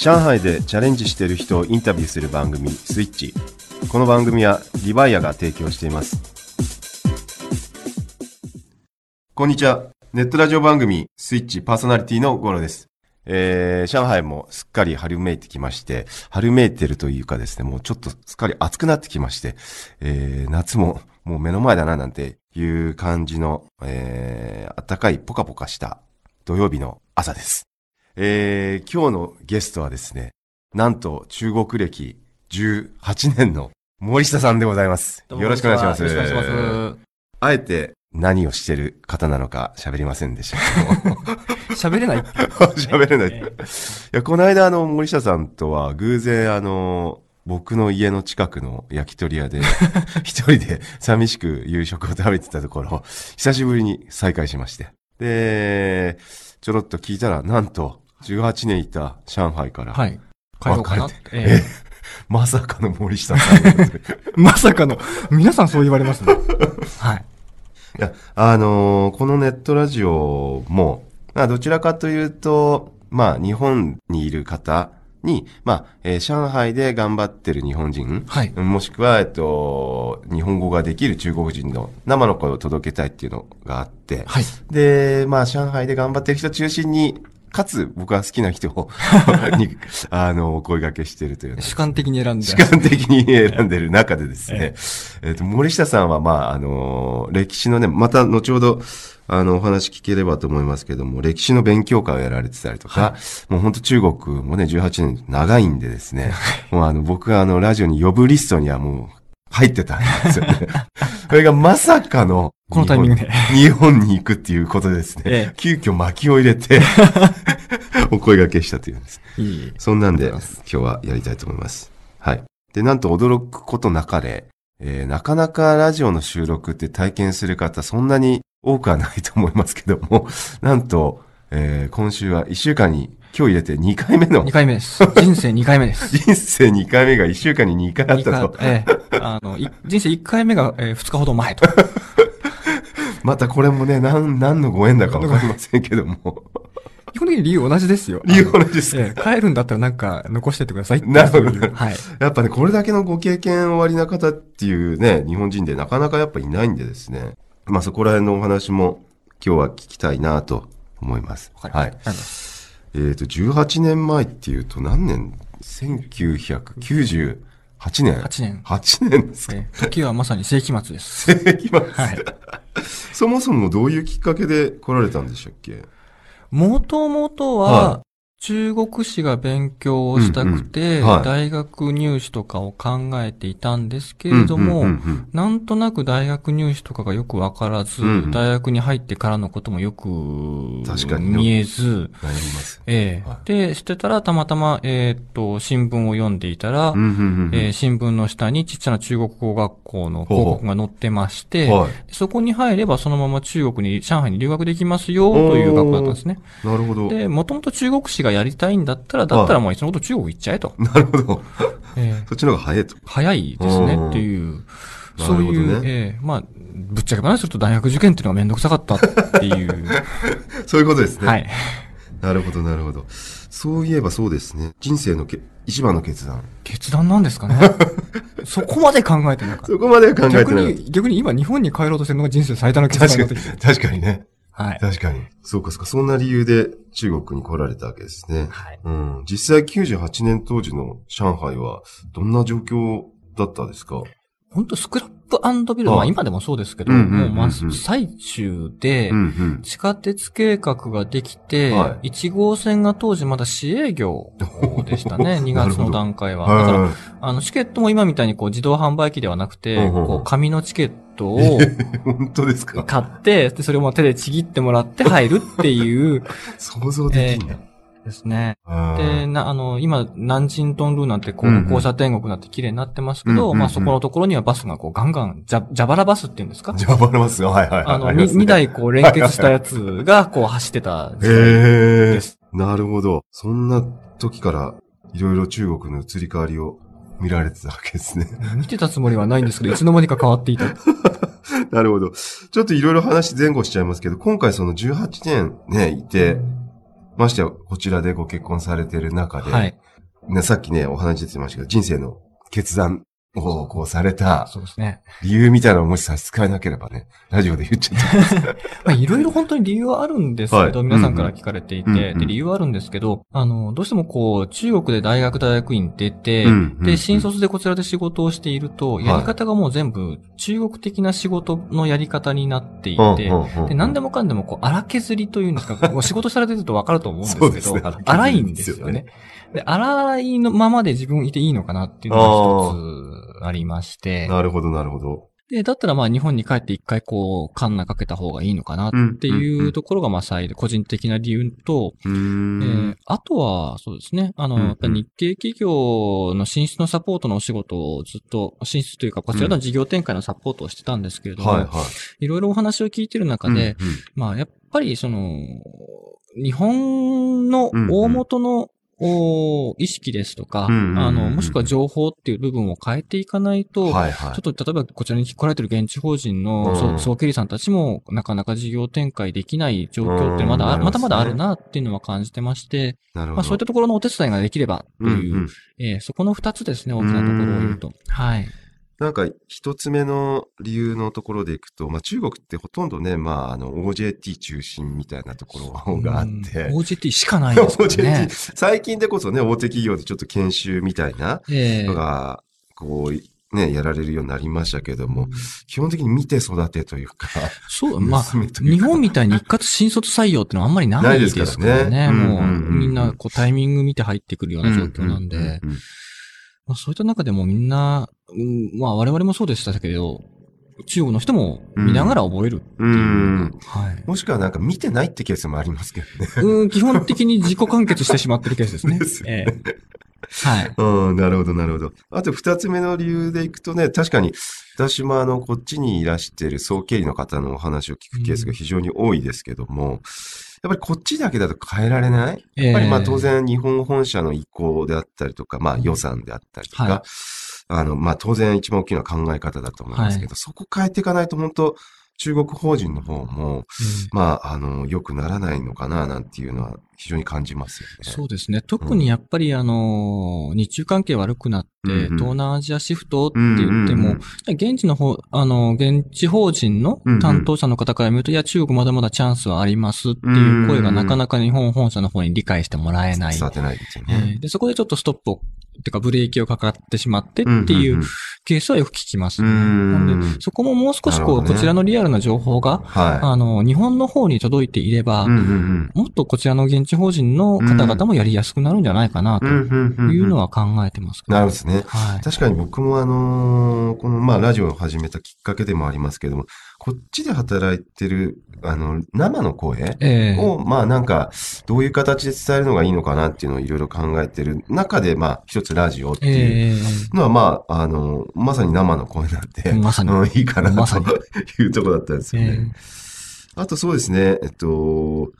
上海でチャレンジしている人をインタビューする番組スイッチ。この番組はリバイアが提供しています。こんにちは。ネットラジオ番組スイッチパーソナリティのゴロです。えー、上海もすっかり春めいてきまして、春めいてるというかですね、もうちょっとすっかり暑くなってきまして、えー、夏ももう目の前だななんていう感じの、えー、暖かいポカポカした土曜日の朝です。えー、今日のゲストはですね、なんと中国歴18年の森下さんでございます。よろしくお願いします。よろしくお願いします。あえて何をしてる方なのか喋りませんでしたけども。喋れない。喋れない。いえや、この間あの森下さんとは偶然あの、僕の家の近くの焼き鳥屋で、一人で寂しく夕食を食べてたところ、久しぶりに再会しまして。で、ちょろっと聞いたら、なんと、18年いた上海から、はい。帰ろうかなって。別れてえまさかの森下さん まさかの、皆さんそう言われますね。はい。いや、あのーこのネットラジオも、まあ、どちらかというと、まあ、日本にいる方に、まあ、えー上海で頑張ってる日本人、はい。もしくは、えっと、日本語ができる中国人の生の声を届けたいっていうのがあって、はい。で、まあ、上海で頑張ってる人中心に、かつ、僕は好きな人を に、あの、お声掛けしてるというね。主観的に選んで。主観的に選んでる中でですね、えっ、と、森下さんは、まあ、あのー歴史のね、また後ほど、あの、お話聞ければと思いますけども、歴史の勉強会をやられてたりとか、もう本当中国もね、18年長いんでですね、もうあの、僕があの、ラジオに呼ぶリストにはもう、入ってたんですよね。それがまさかの、このタイミングで。日本に行くっていうことでですね、ええ急遽巻きを入れて、お声掛けしたというんです。いい。そんなんで、今日はやりたいと思います。はい。で、なんと驚くことなかれ、えーなかなかラジオの収録って体験する方、そんなに多くはないと思いますけども、なんと、えー今週は1週間に、今日入れて2回目の2、回目です。人生2回目です。人生2回目が1週間に2回あったと。ええ。あの、い人生1回目が、えー、2日ほど前と。またこれもね、なん、何のご縁だかわかりませんけども。基本的に理由同じですよ。理由同じですええ帰るんだったらなんか残してってくださいって。なるほどはい。やっぱね、これだけのご経験おありな方っていうね、日本人でなかなかやっぱいないんでですね。まあそこら辺のお話も今日は聞きたいなと思います。わかりました。はいえっ、と、18年前っていうと何年 ?1998 年8年。8年ですか、ええ時はまさに世紀末です。今はい。そもそもどういうきっかけで来られたんでしたっけ？もともとはは、中国史が勉強をしたくて、うんうんはい。大学入試とかを考えていたんですけれども、うんうんうんなんとなく大学入試とかがよくわからず、うんうん。大学に入ってからのこともよく確かに。ね見えず。ええ。はい。で、してたらたまたま、えーっと、新聞を読んでいたら、うんうんうんうん。えー新聞の下にちっちゃな中国語学校の広告が載ってまして、はい。そこに入ればそのまま中国に、上海に留学できますよという学校だったんですね。なるほど。で、もともと中国史がやりたいんだったら、だったらもういっそのこと中国行っちゃえと。なるほど。ええそっちの方が早いと。早いですねうんっていう、なそういう、ええまあ、ぶっちゃけ話すると大学受験っていうのがめんどくさかったっていう。そういうことですね。はい。なるほど、なるほど。そういえばそうですね。人生のけ一番の決断。決断なんですかね？そこまで考えてなかっそこまでは考た。えてなかっ逆に、逆に今日本に帰ろうとしてるのが人生最多の決断になってきて。、確かにね。はい。確かに。そうか、そうか。そんな理由で中国に来られたわけですね。はい。うん。実際98年当時の上海はどんな状況だったですか？本当スクラップビルド、はいまあ今でもそうですけど、うんうんうんうんもう真っ最中で。地下鉄計画ができて、は1号線が当時まだ市営業でしたね、2月の段階は。だから。あの、チケットも今みたいにこう自動販売機ではなくて、こう紙のチケットを 本当ですか？買って、でそれを手でちぎってもらって入るっていう 想像できんな。ですね。あで、ーな、あの、今、南京トンルーなんてこう、うんうん交差天国になって綺麗になってますけど、うんうんうんまあそこのところにはバスがこうガンガン、ジャ、ジャバラバスっていうんですかじゃあ、バレますよ。はいはいはい。あの、りますね2台こう連結したやつがこう走ってた時代です。なるほど。そんな時から、いろいろ中国の移り変わりを見られてたわけですね。見てたつもりはないんですけど、いつの間にか変わっていた。なるほど。ちょっといろいろ話前後しちゃいますけど、今回その18年ね、いて、ましてや、こちらでご結婚されてる中で、はい。ね、さっきね、お話出てましたけど、人生の決断をこうされた。そうですね。理由みたいなのをもし差し支えなければね、ラジオで言っちゃってます。まあ、いろいろ本当に理由はあるんですけど、はい。皆さんから聞かれていて、うんうんで、理由はあるんですけど、あの、どうしてもこう、中国で大学大学院出て、うんうんうんで、新卒でこちらで仕事をしていると、い。やり方がもう全部中国的な仕事のやり方になっていて、うんで、何でもかんでもこう、荒削りというんですか、仕事されてるとわかると思うんですけど、ね。荒いんですよね。で、荒いのままで自分いていいのかなっていうのが一つありまして、なるほど、なるほど。で、だったらまあ日本に帰って一回こう、カンナかけた方がいいのかなっていうところがまあ最大、個人的な理由と、えんー。あとは、そうですね。あの、やっぱり日系企業の進出のサポートのお仕事をずっと、進出というか、こちらの事業展開のサポートをしてたんですけれども、はい、はい。いろいろお話を聞いてる中で、まあ、やっぱりその、日本の大元の、お意識ですとか、あの、もしくは情報っていう部分を変えていかないと、はい、はい。ちょっと例えばこちらに来られてる現地法人うんの総総経理さんたちもなかなか事業展開できない状況ってまだあ、うんまだまだあるなっていうのは感じてまして、なるほど。まあそういったところのお手伝いができればという、うんうんえーそこの二つですね、大きなところを言うと。はい。なんか、一つ目の理由のところでいくと、まあ中国ってほとんどね、まああの OJT 中心みたいなところがあって、うん。OJT しかないですね。OJT。最近でこそね、大手企業でちょっと研修みたいなええ。のが、こう、ね、やられるようになりましたけども、基本的に見て育てというか、そう、まあ、日本みたいに一括新卒採用ってのはあんまりないですからね。ないですからね。もう、うんうんうん。みんなこうタイミング見て入ってくるような状況なんで、うううんまあ、そういった中でもみんな、うんまあ我々もそうでしたけど、中国の人も見ながら覚えるっていう。うんはい。もしくはなんか見てないってケースもありますけどね。うん、基本的に自己完結してしまってるケースですね。ですよねええはい。うん、なるほど、なるほど。あと二つ目の理由でいくとね、確かに、私もあの、こっちにいらしている総経理の方のお話を聞くケースが非常に多いですけども、やっぱりこっちだけだと変えられない？やっぱりまあ当然日本本社の意向であったりとか、まあ予算であったりとか、はい。あの、まあ当然一番大きな考え方だと思いますけど、そこ変えていかないと本当中国法人の方も、まあ、あの、良くならないのかな、なんていうのは非常に感じますよね。そうですね。特にやっぱりあの、日中関係悪くなって、うんうん東南アジアシフトって言っても、うんうん現地の方、あの、現地法人の担当者の方から見ると、いや、中国まだまだチャンスはありますっていう声がなかなか日本本社の方に理解してもらえない。伝わってないですよえね。ーで、そこでちょっとストップを、てかブレーキをかかってしまってっていうケースはよく聞きます、ね。うんなんうん。で、そこももう少しこう、こちらのリアルな情報が、はあの、日本の方に届いていれば、もっとこちらの現地法人の方々もやりやすくなるんじゃないかなというのは考えてます。なるほどですね。はい。確かに僕もあのーこの、まあ、ラジオを始めたきっかけでもありますけども、こっちで働いてる、あの、生の声ええを、まあなんか、どういう形で伝えるのがいいのかなっていうのをいろいろ考えてる中で、まあ、一つラジオっていうえのは、まあ、あの、まさに生の声なんで、えまさに。うん、いいかなというところだったんですよね。えあとそうですね、えっと、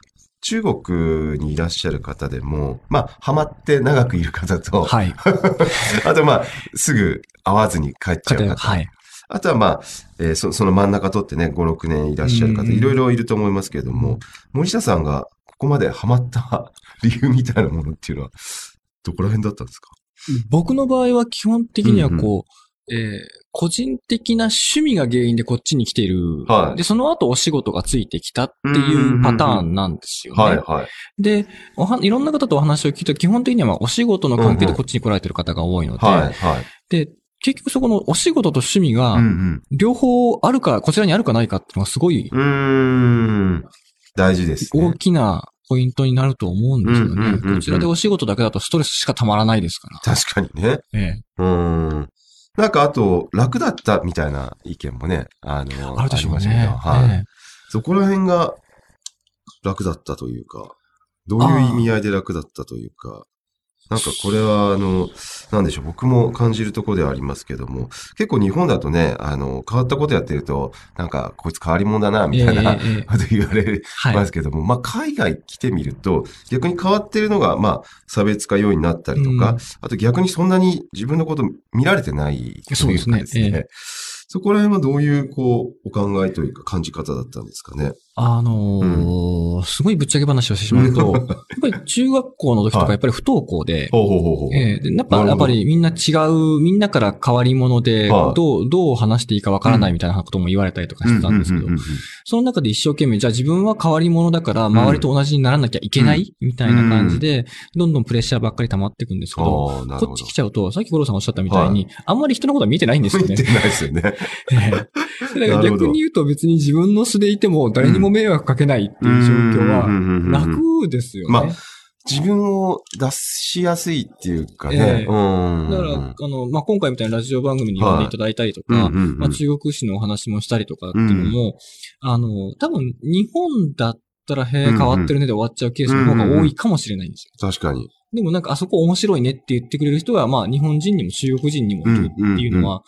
中国にいらっしゃる方でも、まあ、ハマって長くいる方えと、はい。あとまあ、すぐ会わずに帰っちゃう方。はい。あとはまあ、えーそ、その真ん中取ってね、5、6年いらっしゃる方、うんいろいろいると思いますけれども、森下さんがここまでハマった 理由みたいなものっていうのは、どこら辺だったんですか？僕の場合は基本的にはこう、えー個人的な趣味が原因でこっちに来ている。はいで、その後お仕事がついてきたっていうパターンなんですよね。はい、はい。でおは、いろんな方とお話を聞いたら基本的にはまあお仕事の関係でこっちに来られてる方が多いので、はい、はい。で、結局そこのお仕事と趣味がうん両方あるか、こちらにあるかないかっていうのがすごい。大事ですね。大きなポイントになると思うんですよね。こちらでお仕事だけだとストレスしかたまらないですから。確かにね。ええうーん。なんかあと、楽だったみたいな意見もね、あの、あるでしょねど。。はい。ええそこら辺が楽だったというか、どういう意味合いで楽だったというか、なんかこれは、あの、なんでしょう、僕も感じるところではありますけども、結構日本だとね、あの、変わったことやってると、なんか、こいつ変わり者だな、みたいなこと言われはい。ますけども、まあ、海外来てみると、逆に変わってるのが、まあ、差別化要因になったりとか、うん。あと逆にそんなに自分のこと見られてないというかそうですね。ええそこら辺はどういう、こう、お考えというか感じ方だったんですかね？あのーすごいぶっちゃけ話をしてしまうと、やっぱり中学校の時とはい。かやっぱり不登校で、やっぱ、やっぱりみんな違う、みんなから変わり者で、はい。どう、どう話していいかわからないみたいなことも言われたりとかしてたんですけどううう、うその中で一生懸命、じゃあ自分は変わり者だから、周りと同じにならなきゃいけない、みたいな感じで、どんどんプレッシャーばっかり溜まっていくんですけどこっち来。ちゃうと、さっき五郎さんおっしゃったみたいに、あんまり人のことは見てないんですよね。見て。ないですよね。ええだから逆に言うと別に自分の素でいても誰にも迷惑かけないっていう状況は楽ですよね。まあ自分を出しやすいっていうかね。ええうん。だから、あの、まあ、今回みたいなラジオ番組に呼んでいただいたりとか、うんうんうんまあ、中国史のお話もしたりとかっていうのも、あの、多分、日本だったら、へえ、変わってるねで終わっちゃうケースの方が多いかもしれないんですよ。確かに。でもなんか、あそこ面白いねって言ってくれる人が、まあ、日本人にも中国人にもいるっていうのは、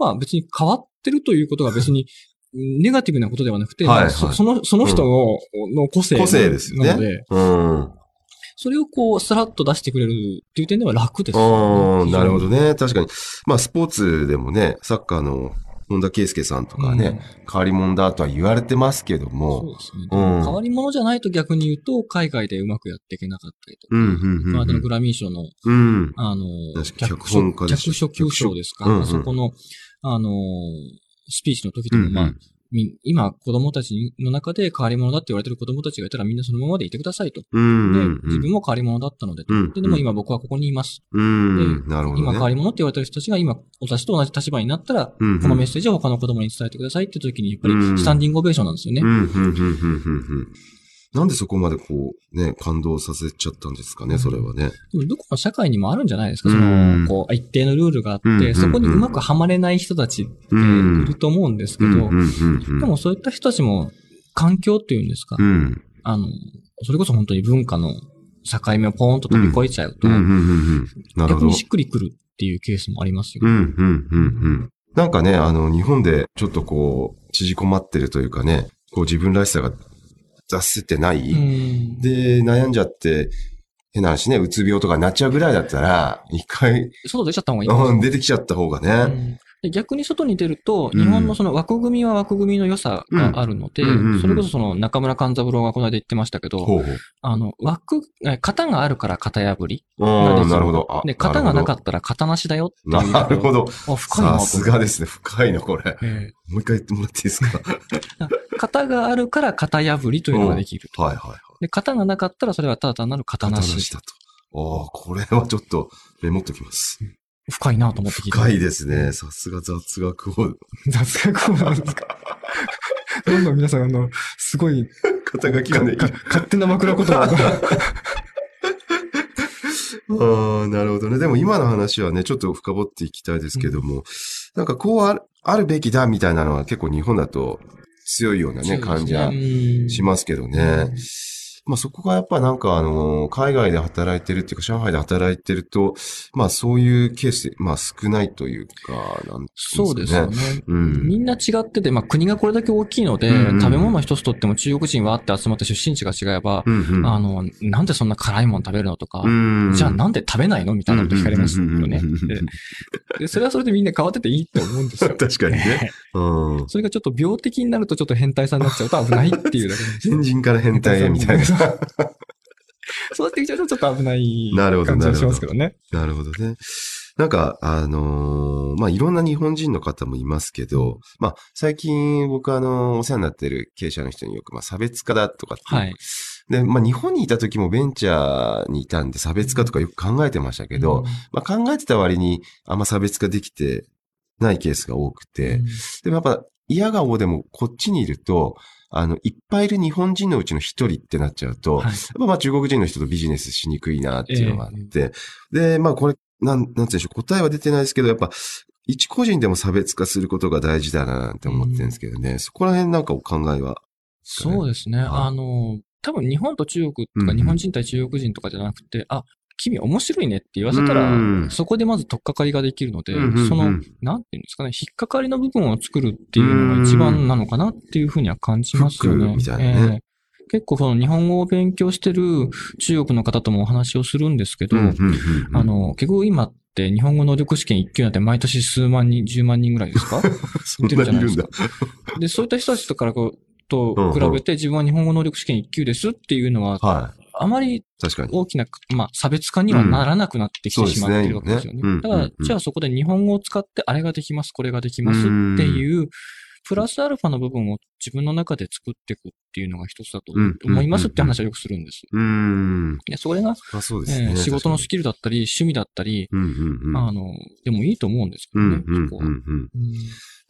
まあ、別に変わってるということが別に、ネガティブなことではなくて、はいはいまあそその、その人の,、の個性個性ですよねなので、うん。それをこう、さらっと出してくれるっていう点では楽ですね。あ、なるほどね。確かに。まあ、スポーツでもね、サッカーの本田圭佑さんとかね、変わり者だとは言われてますけどそうも。ですね。うん変わり者じゃないと逆に言うと、海外でうまくやっていけなかったりとか、うん、うん、うん。まあ、あのグラミー賞の、うん。あの、脚脚本家で脚色賞ですか、うんうんあそこの、あの、スピーチの時でも、まあ、うんうんみ今、子供たちの中で変わり者だって言われてる子供たちがいたらみんなそのままでいてくださいと。うん。でうん、自分も変わり者だったのでと。うんで、でも今僕はここにいます。うん。なるほどね。今変わり者って言われてる人たちが今、私と同じ立場になったら、うんうんこのメッセージを他の子供に伝えてくださいって時に、やっぱりスタンディングオベーションなんですよね。うん、うん、うん、うん、うん。うんなんでそこまでこう、ね、感動させちゃったんですかね、それはね。どこの社会にもあるんじゃないですか、そうんの、こう、一定のルールがあって、そこにうまくはまれない人たちってうんいると思うんですけど。でもそういった人たちも、環境っていうんですか、うん、あの、それこそ本当に文化の境目をポーンと飛び越えちゃうと、逆に。しっくりくるっていうケースもありますよ。なんかね、あの、日本でちょっとこう、縮こまってるというかね、こう自分らしさが出せてない？うんで、悩んじゃって、変な話ね、うつ病とかになっちゃうぐらいだったら、一回、外出ちゃった方がいいうん出てきちゃった方がね。うんで逆に外に出ると、うん日本のその枠組みは枠組みの良さがあるので、うんうんうんうんそれこそその中村勘三郎がこの間言ってましたけど、ほうほう。あの、枠、え型があるから型破りあがでなるほど。あで、型がなかっったら型なしだよっていう。なるほど。あ、深いなとさすがですね。深いな、これ。えもう一回言ってもらっていいですか？え 型があるから型破りというのができると。はいはいはい。で、型がなかったらそれはただ単なる型なし。刀したと。ああ、これはちょっとメモっときます。深いなと思って聞いて。深いですね。さすが雑学を。雑学なんですか？どんどん皆さん、あの、すごい、肩書きがね。か勝手な枕言葉が。ああ、なるほどね。でも今の話はね、ちょっと深掘っていきたいですけども、なんかこうあるあるべきだみたいなのは結構日本だと強いようなね、感じはしますけどね。まあそこがやっぱなんかあの、海外で働いてるっていうか、上海で働いてると、まあそういうケース、まあ少ないというか、なんですかね。そうですよね。うん。みんな違ってて、まあ国がこれだけ大きいので、うんうん食べ物一つとっても中国人はって集まって出身地が違えば、うんうん、あの、なんでそんな辛いもの食べるのとか、うんじゃあなんで食べないのみたいなこと聞かれますよね。うんうんうんうんででそれはそれでみんな変わってていいと思うんですよ。確かにね。うん。それがちょっと病的になるとちょっと変態さになっちゃうと危ないっていうだけ変 人から変態へみたいな。そうやってきちゃうとちょっと危ない感じはしますけどね。なるほどね。なんか、あのーまあ、いろんな日本人の方もいますけど、まあ、最近僕あのお世話になってる経営者の人によく、まあ、差別化だとかってはい。で、まあ、日本にいた時もベンチャーにいたんで差別化とかよく考えてましたけど、まあ、考えてた割にあんま差別化できてないケースが多くて、でもやっぱ嫌顔でもこっちにいると、あの、いっぱいいる日本人のうちの一人ってなっちゃうと、はい。やっぱまあ中国人の人とビジネスしにくいなっていうのがあって、で、まあこれ、なん、なんて言うんでしょう、答えは出てないですけど、やっぱ、一個人でも差別化することが大事だななんて思ってるんですけどね、そこら辺なんかお考えは。そうですね。はいあの、多分日本と中国とか、うんうん。日本人対中国人とかじゃなくて、あ、君面白いねって言わせたら、うん。そこでまず取っかかりができるので、その、なんていうんですかね、引っかかりの部分を作るっていうのが一番なのかなっていうふうには感じますよね。みたいなね。ええ。結構その日本語を勉強してる中国の方ともお話をするんですけど、あの、結局今っって日本語能力試験1級なんて毎年数万人、10万人ぐらいですか？そんなにいるんだ。で、そういった人たちとからこう、と比べて自分は日本語能力試験1級ですっていうのは、はい。あまり。大きな、まあ、差別化にはならなくなってきてしまっているわけですよね。ねだから、じゃあそこで日本語を使って、あれができます、これができますっていう、プラスアルファの部分を自分の中で作っていくっていうのが一つだとうん思いますって話はよくするんです。うーん。でそれが、あそうですね。えー仕事のス確キルだったり、趣味だったり、うんうんうん。あの、でもいいと思うんですけどね、うんうんそこは。うんうん。うん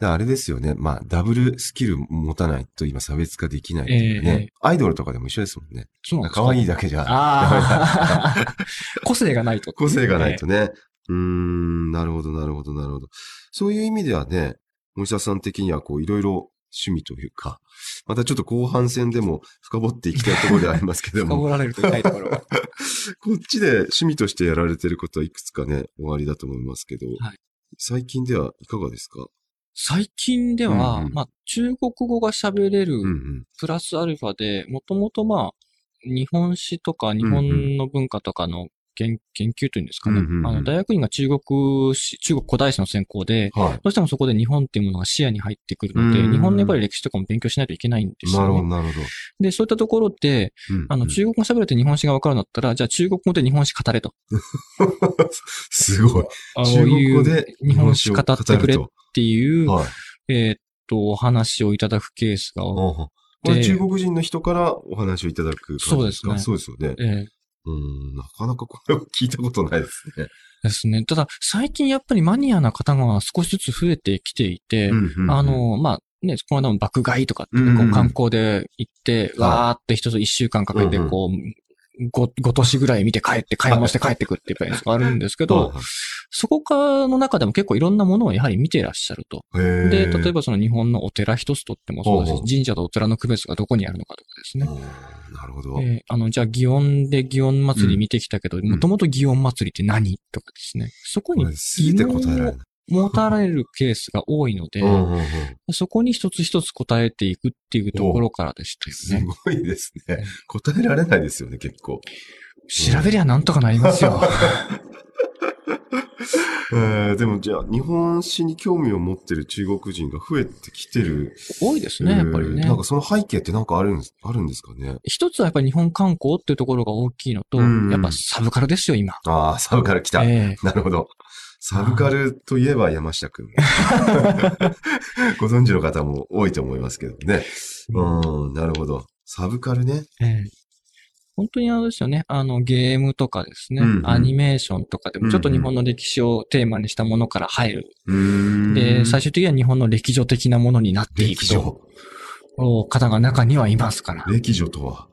だからあれですよね。まあ、ダブルスキル持たないと今差別化できないっていうかええね。アイドルとかでも一緒ですもんね。そうなん可愛いだけじゃ。ああ、個性がないと。個性がないとね。うーん、なるほど、なるほど、なるほど。そういう意味ではね、森下さん的にはこう、いろいろ趣味というか、またちょっと後半戦でも深掘っていきたいところではありますけども、深掘られると痛いところが。こっちで趣味としてやられてることはいくつかね、終わりだと思いますけど、はい。最近ではいかがですか？最近では、うんうん。まあ、中国語が喋れる。プラスアルファで、もともとまあ、日本史とか日本の文化とかの研研究というんですかね。うんうんうんあの、大学院が中国史、中国古代史の専攻で、はどうしてもそこで日本っていうものが視野に入ってくるので、うん日本のやっぱり歴史とかも勉強しないといけないんでい。なるほど、すよね。なるほど。で、そういったところで、うんあの、中国語喋れて日本史がわかるんだったら、じゃあ中国語で日本史語れと。すごい。あ中国語で日本史語ってくれっと。ていう、はい。えーっと、お話をいただくケースが多これ中国人の人からお話をいただく感じそうですねそうですよね。えーうん、なかなかこれを聞いたことないですね。ですね。ただ、最近やっぱりマニアな方が少しずつ増えてきていて、うんうんうんあ、の、まあ、ね、この間も爆買いとかって、うんこう観光で行って、わーって一つ一週間かけて、こう、ご、ご年ぐらい見て帰って、買い物して帰ってくっていうやつがあるんですけど、そこかの中でも結構いろんなものをやはり見てらっしゃると。でで、例えばその日本のお寺一つとってもそうだほうほうし、神社とお寺の区別がどこにあるのかとかですね。なるほど。えーあの、じゃあ、祇園で祇園祭り見てきたけど、んもともと祇園祭りって何？とかですね。そこにこれ全て答えられない。持たれるケースが多いので、うんうんうんそこに一つ一つ答えていくっていうところからでしたすよね。ごいですね。答えられないですよね、結構。調べりゃなんとかなりますよ。えーでもじゃあ、日本史に興味を持ってる中国人が増えてきてる。多いですね、やっぱりねえーなん。かその背景ってなんかあるんですあるんですかね？一つはやっぱり日本観光っていうところが大きいのと、うんやっぱサブカルですよ、今。ああ、サブカル来た。えなるほど。サブカルといえば山下くん。ご存知の方も多いと思いますけどね。うん、なるほど。サブカルね。ええ本当にあれですよね。あの、ゲームとかですね、うんうんアニメーションとかでも、ちょっと日本の歴史をテーマにしたものから入る。うーん。で、最終的には日本の歴女的なものになっていくと。お方が中にはいますから。歴女とは？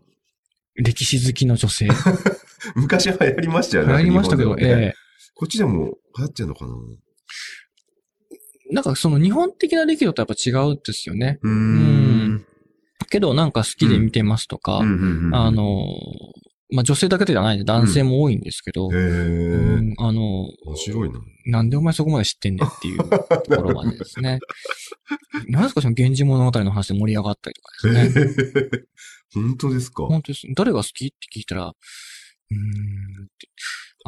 歴史好きの女性。昔流行りましたよね。流行りましたけど、ええこっちでも流行ってんのかな？なんかその日本的な歴女とやっぱ違うんですよね。うんん。けどなんか好きで見てますとか、あ、の、まあ、女性だけではないんで男性も多いんですけど、うんあの、面白いな。なんでお前そこまで知ってんねんっていうところまでですね。なんですかその源氏物語の話で盛り上がったりとかへですね。え、本当ですか？本当です。誰が好き？って聞いたら、うーんって、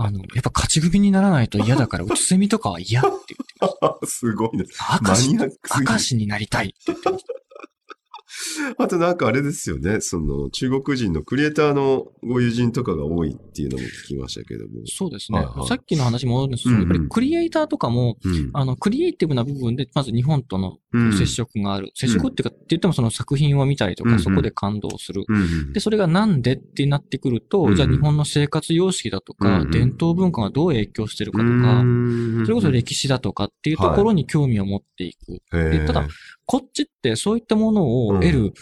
あの、やっぱ勝ち組にならないと 嫌だから、うつせみとかは嫌って言って、すごいです。明石明石になりたいって言ってました。あとなんかあれですよね。その中国人のクリエイターのご友人とかが多いっていうのも聞きましたけども。そうですね。はいはいさっきの話戻るんですけど、うんうんやっぱりクリエイターとかも、うん。あの、クリエイティブな部分で、まず日本とのうん接触がある。接触っていうか、って言ってもその作品を見たりとか、うんうんそこで感動する。うんで、それがなんでってなってくると、うんじゃあ日本の生活様式だとか、うんうん伝統文化がどう影響してるかとか、かそれこそ歴史だとかっていうところに興味を持っていく。でただ、こっちってそういったものを得る、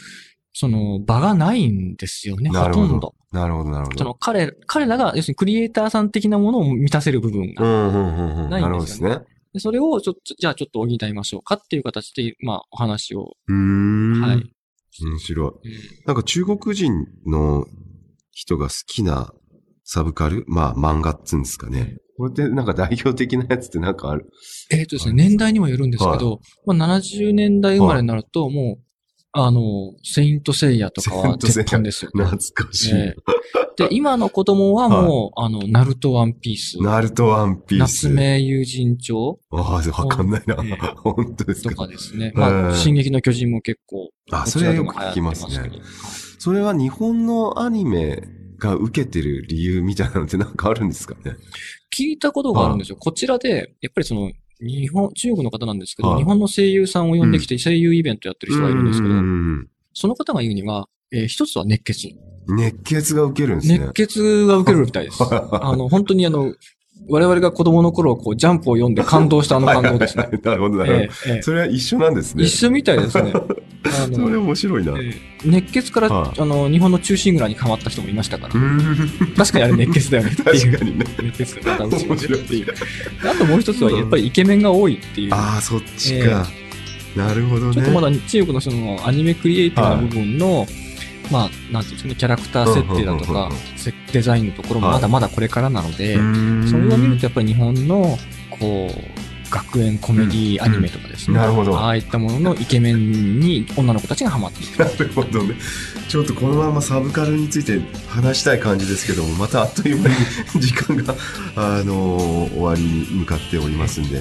その場がないんですよね、ほどほとんど。なるほど、なるほど。その彼、彼らが、要するにクリエイターさん的なものを満たせる部分うが。ないなんですよねね。でそれをちょっと、じゃあちょっと補いましょうかっていう形で、まあお話を、うーん。はい。。面白い。うんなんか中国人の人が好きなサブカル？まあ漫画っつうんですかね。これってなんか代表的なやつってなんかある？えっ、とですね、年代にもよるんですけど、まあ70年代生まれになると、もう、あの、セイントセイヤとかは鉄板ですよ、ね。懐かしい。えで、今の子供はもう、あの、ナルトワンピース。ナルトワンピース。夏目友人帳ああ、わかんないな。ええ本当ですとか。かですね。まあ、ええ進撃の巨人も結構、あ、こそれよく聞きますねそれは日本のアニメが受けてる理由みたいなのってなんかあるんですかね？聞いたことがあるんですよ。こちらで、やっぱりその、日本、中国の方なんですけど、はい日本の声優さんを呼んできて声優イベントやってる人がいるんですけど、うんその方が言うには、えー一つは熱血。熱血が受けるんですね。熱血が受けるみたいです。あの、本当にあの、我々が子供の頃、こう、ジャンプを読んで感動したあの感動ですね。なるほど、なるほど。それは一緒なんですね。一緒みたいですね。あ それの、面白いな。熱血から、はいあの、日本の中心蔵に変わった人もいましたから。確かにあれ熱血だよねっていう。確かにね。熱血が面白いっていう。あともう一つは、やっぱりイケメンが多いっていう。ああ、そっちか。なるほどね。ちょっとまだ中国のそのアニメクリエイティブな部分の、まあ、なんていうんですかね、キャラクター設定だとうんうんうんうんか、せデザインのところもまだまだこれからなので、うーんそれを見るとやっぱり日本の、こう、学園コメディアニメとかですね。うんなるほどああいったもののイケメンに女の子たちがハマっていく。なるほどね。ちょっとこのままサブカルについて話したい感じですけども、またあっという間に 時間が、あのー終わりに向かっておりますんで、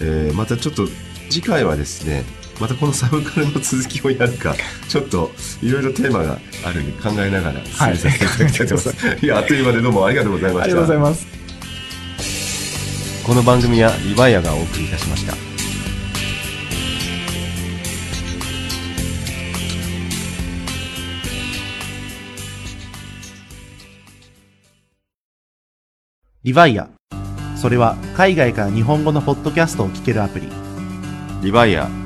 えーまたちょっと次回はですね、またこのサブカルの続きをやるか、ちょっといろいろテーマがあるんで考えながら進めさせていただきたいと思います。い、や、あっという間でどうもありがとうございました。います。この番組はリバイアがお送りいたしました。リヴァイア。それは海外から日本語のポッドキャストを聞けるアプリ。リバイア。